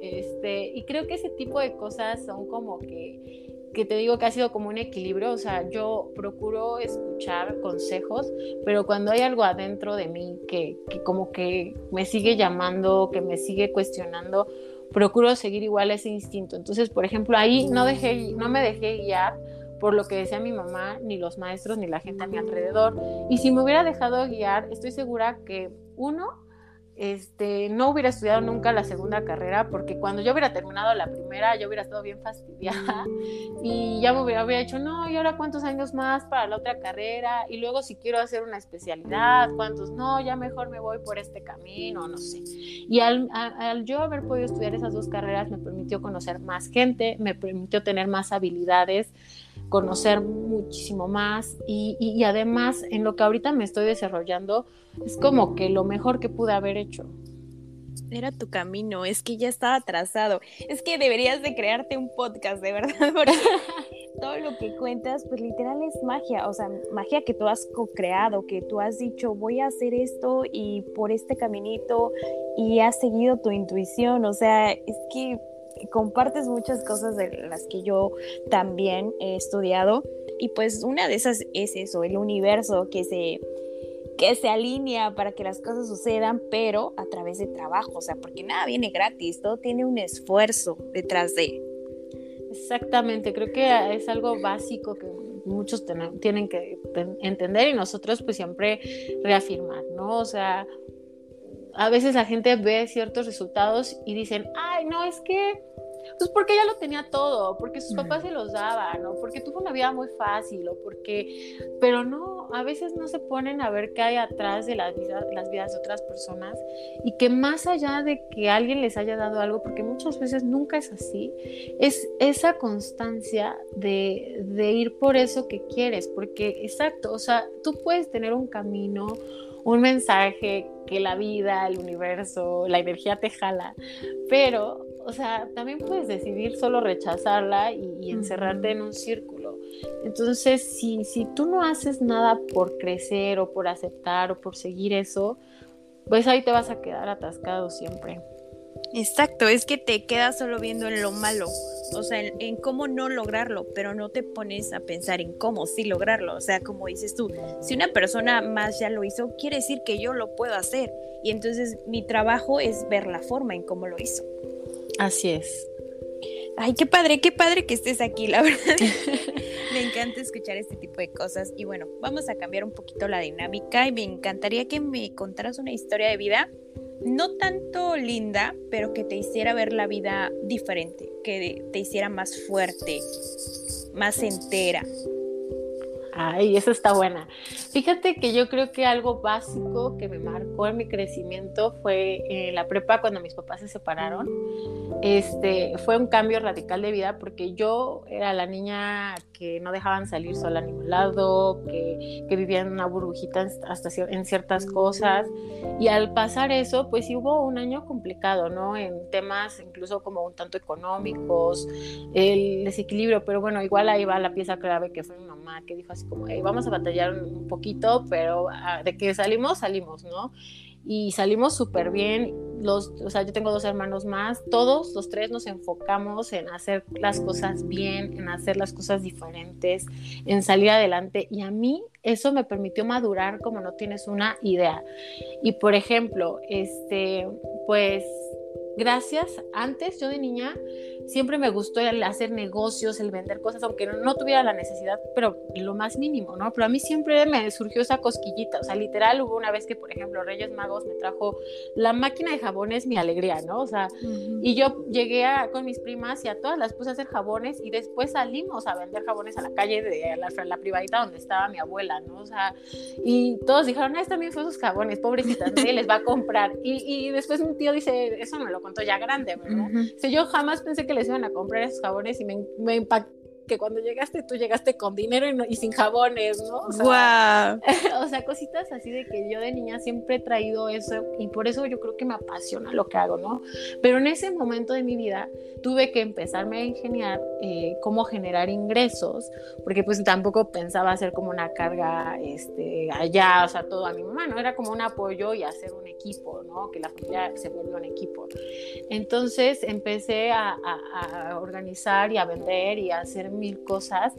Este, y creo que ese tipo de cosas son como que, que te digo que ha sido como un equilibrio. O sea, yo procuro escuchar consejos, pero cuando hay algo adentro de mí que, que como que me sigue llamando, que me sigue cuestionando, procuro seguir igual ese instinto. Entonces, por ejemplo, ahí no, dejé, no me dejé guiar por lo que decía mi mamá, ni los maestros, ni la gente a mi alrededor. Y si me hubiera dejado guiar, estoy segura que uno, este, no hubiera estudiado nunca la segunda carrera, porque cuando yo hubiera terminado la primera, yo hubiera estado bien fastidiada y ya me hubiera, hubiera dicho, no, ¿y ahora cuántos años más para la otra carrera? Y luego si quiero hacer una especialidad, ¿cuántos? No, ya mejor me voy por este camino, no sé. Y al, al yo haber podido estudiar esas dos carreras, me permitió conocer más gente, me permitió tener más habilidades conocer muchísimo más y, y, además en lo que ahorita me estoy desarrollando es como que lo mejor que pude haber hecho. Era tu camino, es que ya estaba trazado. Es que deberías de crearte un podcast, de verdad, porque todo lo que cuentas, pues literal es magia, o sea, magia que tú has creado, que tú has dicho, voy a hacer esto y por este caminito y has seguido tu intuición, o sea, es que compartes muchas cosas de las que yo también he estudiado y pues una de esas es eso, el universo que se que se alinea para que las cosas sucedan, pero a través de trabajo, o sea, porque nada viene gratis, todo tiene un esfuerzo detrás de. Exactamente, creo que es algo básico que muchos tienen que entender y nosotros pues siempre reafirmar, ¿no? O sea, a veces la gente ve ciertos resultados y dicen, ay, no, es que, pues porque ella lo tenía todo, porque sus papás se los daban, ¿no? Porque tuvo una vida muy fácil, o porque, pero no, a veces no se ponen a ver qué hay atrás de las vidas, las vidas de otras personas y que más allá de que alguien les haya dado algo, porque muchas veces nunca es así, es esa constancia de, de ir por eso que quieres, porque exacto, o sea, tú puedes tener un camino, un mensaje que la vida, el universo, la energía te jala, pero, o sea, también puedes decidir solo rechazarla y, encerrarte en un círculo. Entonces, si, si tú no haces nada por crecer o por aceptar o por seguir eso, pues ahí te vas a quedar atascado siempre. Exacto, es que te quedas solo viendo en lo malo. o sea, en, cómo no lograrlo, pero no te pones a pensar en cómo sí lograrlo. O sea, como dices tú, si una persona más ya lo hizo, quiere decir que yo lo puedo hacer. Y entonces mi trabajo es ver la forma en cómo lo hizo. Así es. Ay, qué padre, qué padre que estés aquí, la verdad. me encanta escuchar este tipo de cosas. Y bueno, vamos a cambiar un poquito la dinámica y me encantaría que me contaras una historia de vida no tanto linda, pero que te hiciera ver la vida diferente, que te hiciera más fuerte, más entera. Ay, esa está buena. Fíjate que yo creo que algo básico que me marcó en mi crecimiento fue en la prepa cuando mis papás se separaron. Este, fue un cambio radical de vida porque yo era la niña que no dejaban salir sola a ningún lado, que, que vivía en una burbujita hasta en ciertas cosas. Y al pasar eso, pues sí hubo un año complicado, ¿no? En temas incluso como un tanto económicos, el desequilibrio, pero bueno, igual ahí va la pieza clave que fue mi mamá, que dijo así como, vamos a batallar un poquito, pero ah, de que salimos, salimos, ¿no? Y salimos súper bien. Los, o sea, yo tengo dos hermanos más, todos los tres nos enfocamos en hacer las cosas bien, en hacer las cosas diferentes, en salir adelante. Y a mí eso me permitió madurar como no tienes una idea. Y por ejemplo, este, pues gracias, antes yo de niña siempre me gustó el hacer negocios, el vender cosas, aunque no, tuviera la necesidad, pero lo más mínimo, ¿no? Pero a mí siempre me surgió esa cosquillita, o sea, literal hubo una vez que, por ejemplo, Reyes Magos me trajo la máquina de jabones, mi alegría, ¿no? O sea, y yo llegué con mis primas y a todas las puse a hacer jabones y después salimos a vender jabones a la calle de la, la privadita donde estaba mi abuela, ¿no? O sea, y todos dijeron, ah, también fue sus jabones, pobrecitas, nadie les va a comprar. Y, y después un tío dice, eso me lo contó ya grande, ¿verdad? O sea, yo jamás pensé que les iban a comprar esos jabones y me, me impactó que cuando llegaste tú llegaste con dinero y, sin jabones, ¿no? O sea, o sea, cositas así de que yo de niña siempre he traído eso y por eso yo creo que me apasiona lo que hago, ¿no? Pero en ese momento de mi vida tuve que empezarme a ingeniar eh, cómo generar ingresos, porque pues tampoco pensaba hacer como una carga este, allá, o sea, todo a mi mamá, ¿no? Era como un apoyo y hacer un equipo, ¿no? Que la familia se volvió un equipo. Entonces empecé a, a organizar y a vender y a hacer mil cosas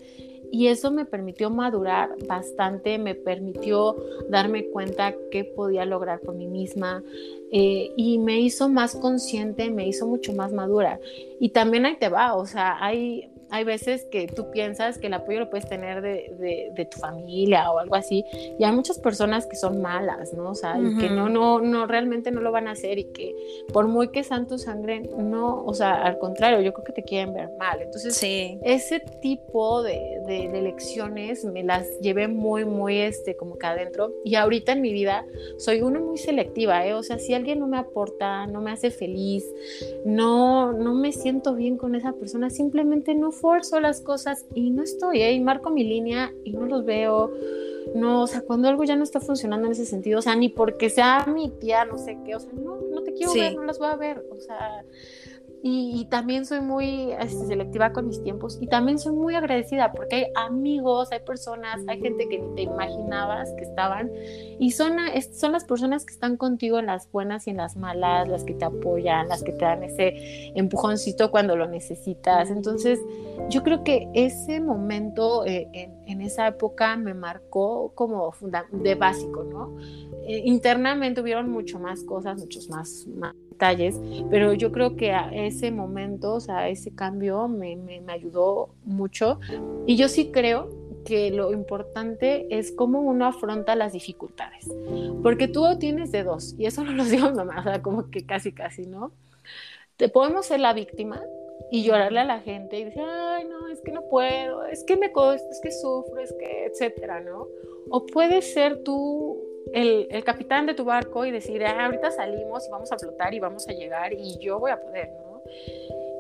y eso me permitió madurar bastante, me permitió darme cuenta qué podía lograr por mí misma eh, y me hizo más consciente, me hizo mucho más madura. Y también ahí te va, o sea, hay, hay veces que tú piensas que el apoyo lo puedes tener de, de, tu familia o algo así, y hay muchas personas que son malas, ¿no? O sea, y que no, no, no, realmente no lo van a hacer y que por muy que sean tu sangre, no, o sea, al contrario, yo creo que te quieren ver mal. Entonces, sí. ese tipo de, de, de lecciones me las llevé muy, muy, este, como que adentro, y ahorita en mi vida soy uno muy selectiva, ¿eh? O sea, si alguien no me aporta, no me hace feliz, no, no me siento bien con esa persona, simplemente no esfuerzo las cosas y no estoy, ahí marco mi línea y no los veo. No, o sea, cuando algo ya no está funcionando en ese sentido, o sea, ni porque sea mi tía, no sé qué, o sea, no, no te quiero ver, no las voy a ver, o sea, y, también soy muy este, selectiva con mis tiempos y también soy muy agradecida porque hay amigos, hay personas, hay gente que ni te imaginabas que estaban y son, son las personas que están contigo en las buenas y en las malas, las que te apoyan, las que te dan ese empujoncito cuando lo necesitas. Entonces, yo creo que ese momento eh, en, esa época me marcó como de básico, ¿no? Eh, internamente hubieron mucho más cosas, muchos más, más detalles, pero yo creo que a ese momento, o sea, ese cambio me, me, ayudó mucho y yo sí creo que lo importante es cómo uno afronta las dificultades, porque tú tienes de dos, y eso no lo digo mamá, o sea, como que casi, casi, ¿no? Te podemos ser la víctima y llorarle a la gente y decir, ay, no, es que no puedo, es que me cuesta, es que sufro, es que, etcétera, ¿no? O puede ser tú el, el, capitán de tu barco y decir, ah, ahorita salimos y vamos a flotar y vamos a llegar y yo voy a poder, ¿no?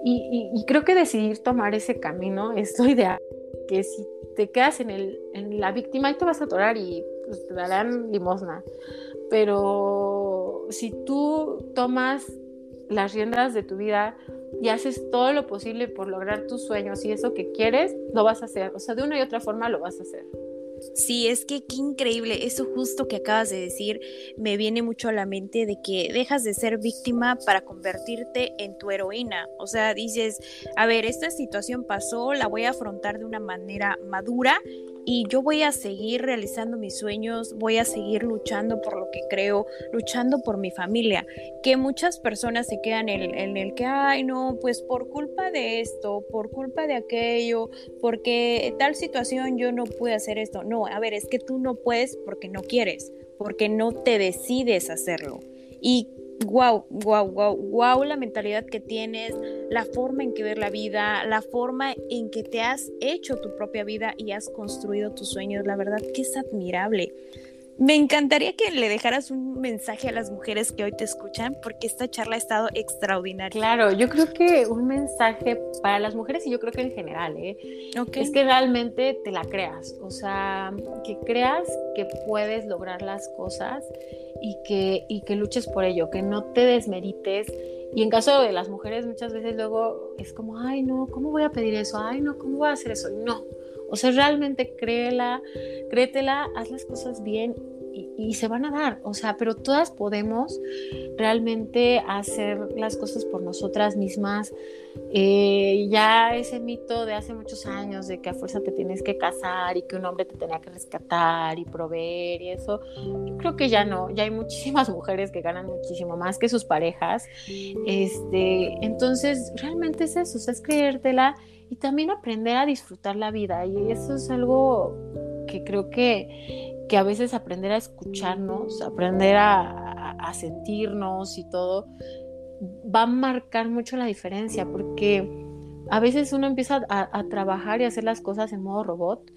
Y, y, creo que decidir tomar ese camino es lo ideal, que si te quedas en, el, en la víctima, ahí te vas a atorar y pues, te darán limosna. Pero si tú tomas las riendas de tu vida y haces todo lo posible por lograr tus sueños y eso que quieres, lo vas a hacer. O sea, de una y otra forma lo vas a hacer. Sí, es que qué increíble, eso justo que acabas de decir me viene mucho a la mente de que dejas de ser víctima para convertirte en tu heroína. O sea, dices, a ver, esta situación pasó, la voy a afrontar de una manera madura y yo voy a seguir realizando mis sueños, voy a seguir luchando por lo que creo, luchando por mi familia, que muchas personas se quedan en, el que, ay, no, pues por culpa de esto, por culpa de aquello, porque tal situación yo no pude hacer esto. No, a ver, es que tú no puedes porque no quieres, porque no te decides hacerlo. Y wow, wow, wow, wow la mentalidad que tienes, la forma en que ver la vida, la forma en que te has hecho tu propia vida y has construido tus sueños, la verdad que es admirable. Me encantaría que le dejaras un mensaje a las mujeres que hoy te escuchan, porque esta charla ha estado extraordinaria. Claro, yo creo que un mensaje para las mujeres y yo creo que en general, ¿eh? es que realmente te la creas, o sea, que creas que puedes lograr las cosas y que, y que luches por ello, que no te desmerites. Y en caso de las mujeres muchas veces luego es como, ay no, ¿cómo voy a pedir eso? Ay no, ¿cómo voy a hacer eso? No. O sea, realmente créela, créetela, haz las cosas bien y, se van a dar, o sea, pero todas podemos realmente hacer las cosas por nosotras mismas. Eh, ya ese mito de hace muchos años de que a fuerza te tienes que casar y que un hombre te tenía que rescatar y proveer y eso, yo creo que ya no, ya hay muchísimas mujeres que ganan muchísimo más que sus parejas. Este, entonces, realmente es eso, es creértela y también aprender a disfrutar la vida y eso es algo que creo que que a veces aprender a escucharnos, aprender a, sentirnos y todo, va a marcar mucho la diferencia, porque a veces uno empieza a, a, trabajar y hacer las cosas en modo robot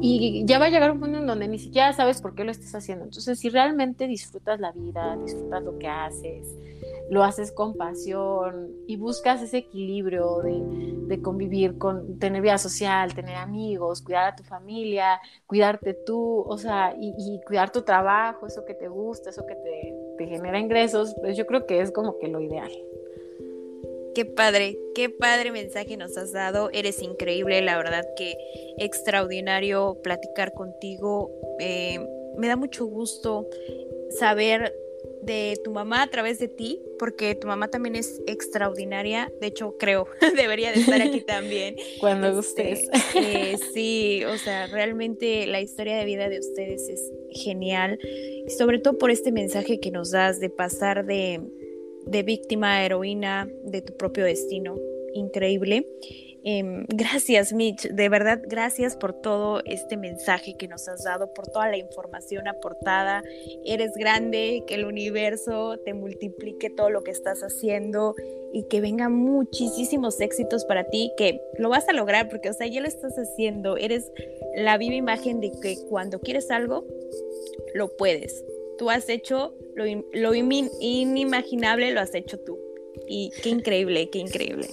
y, ya va a llegar un punto en donde ni siquiera sabes por qué lo estás haciendo. Entonces, si realmente disfrutas la vida, disfrutas lo que haces, lo haces con pasión y buscas ese equilibrio de, convivir con, tener vida social, tener amigos, cuidar a tu familia, cuidarte tú, o sea, y, cuidar tu trabajo, eso que te gusta, eso que te, te genera ingresos, pues yo creo que es como que lo ideal. Qué padre, qué padre mensaje nos has dado. Eres increíble, la verdad que extraordinario platicar contigo. Eh, me da mucho gusto saber de tu mamá a través de ti, porque tu mamá también es extraordinaria. De hecho, creo, debería de estar aquí también. Cuando este, gustes. Eh, sí, o sea, realmente la historia de vida de ustedes es genial. Sobre todo por este mensaje que nos das de pasar de, de víctima a heroína de tu propio destino. Increíble. Em, gracias, Mitch. De verdad, gracias por todo este mensaje que nos has dado, por toda la información aportada. Eres grande, que el universo te multiplique todo lo que estás haciendo y que vengan muchísimos éxitos para ti, que lo vas a lograr porque, o sea, ya lo estás haciendo. Eres la viva imagen de que cuando quieres algo, lo puedes. Tú has hecho lo, lo inimaginable, lo has hecho tú. Y qué increíble, qué increíble.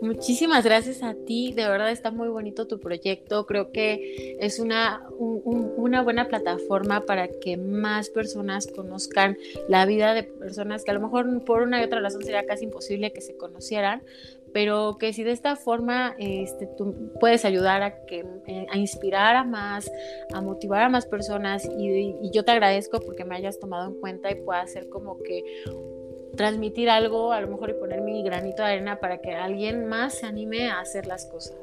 Muchísimas gracias a ti, de verdad está muy bonito tu proyecto, creo que es una, una buena plataforma para que más personas conozcan la vida de personas que a lo mejor por una y otra razón sería casi imposible que se conocieran, pero que si de esta forma este, tú puedes ayudar a, que, eh, a inspirar a más, a motivar a más personas y, y yo te agradezco porque me hayas tomado en cuenta y pueda hacer como que transmitir algo, a lo mejor y poner mi granito de arena para que alguien más se anime a hacer las cosas.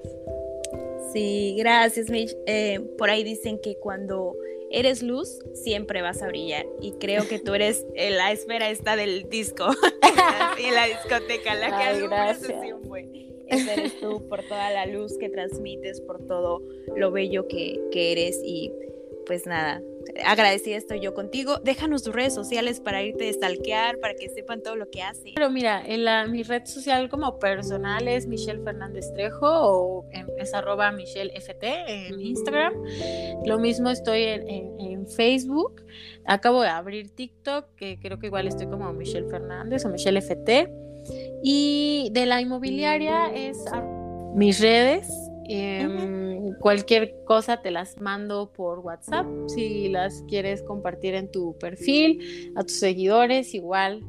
Sí, gracias Mitch. Eh, por ahí dicen que cuando eres luz, siempre vas a brillar. Y creo que tú eres eh, la esfera esta del disco, en la discoteca, la que alumbras Esa eres tú por toda la luz que transmites, por todo lo bello que, que eres y pues nada, agradecida estoy yo contigo. Déjanos tus redes sociales para irte a stalkear, para que sepan todo lo que hace. Pero mira, en la, mi red social como personal es Michelle Fernández Trejo o es arroba Michelle FT en Instagram. Lo mismo estoy en, en, Facebook. Acabo de abrir TikTok, que creo que igual estoy como Michelle Fernández o Michelle FT. Y de la inmobiliaria es mis redes. Em, cualquier cosa te las mando por WhatsApp. Si las quieres compartir en tu perfil, a tus seguidores, igual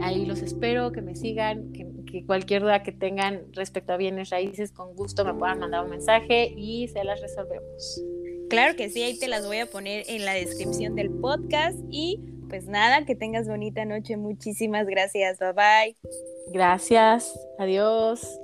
ahí los espero, que me sigan, que, cualquier duda que tengan respecto a bienes raíces, con gusto me puedan mandar un mensaje y se las resolvemos. Claro que sí, ahí te las voy a poner en la descripción del podcast y pues nada, que tengas bonita noche. Muchísimas gracias. Bye bye. Gracias. Adiós.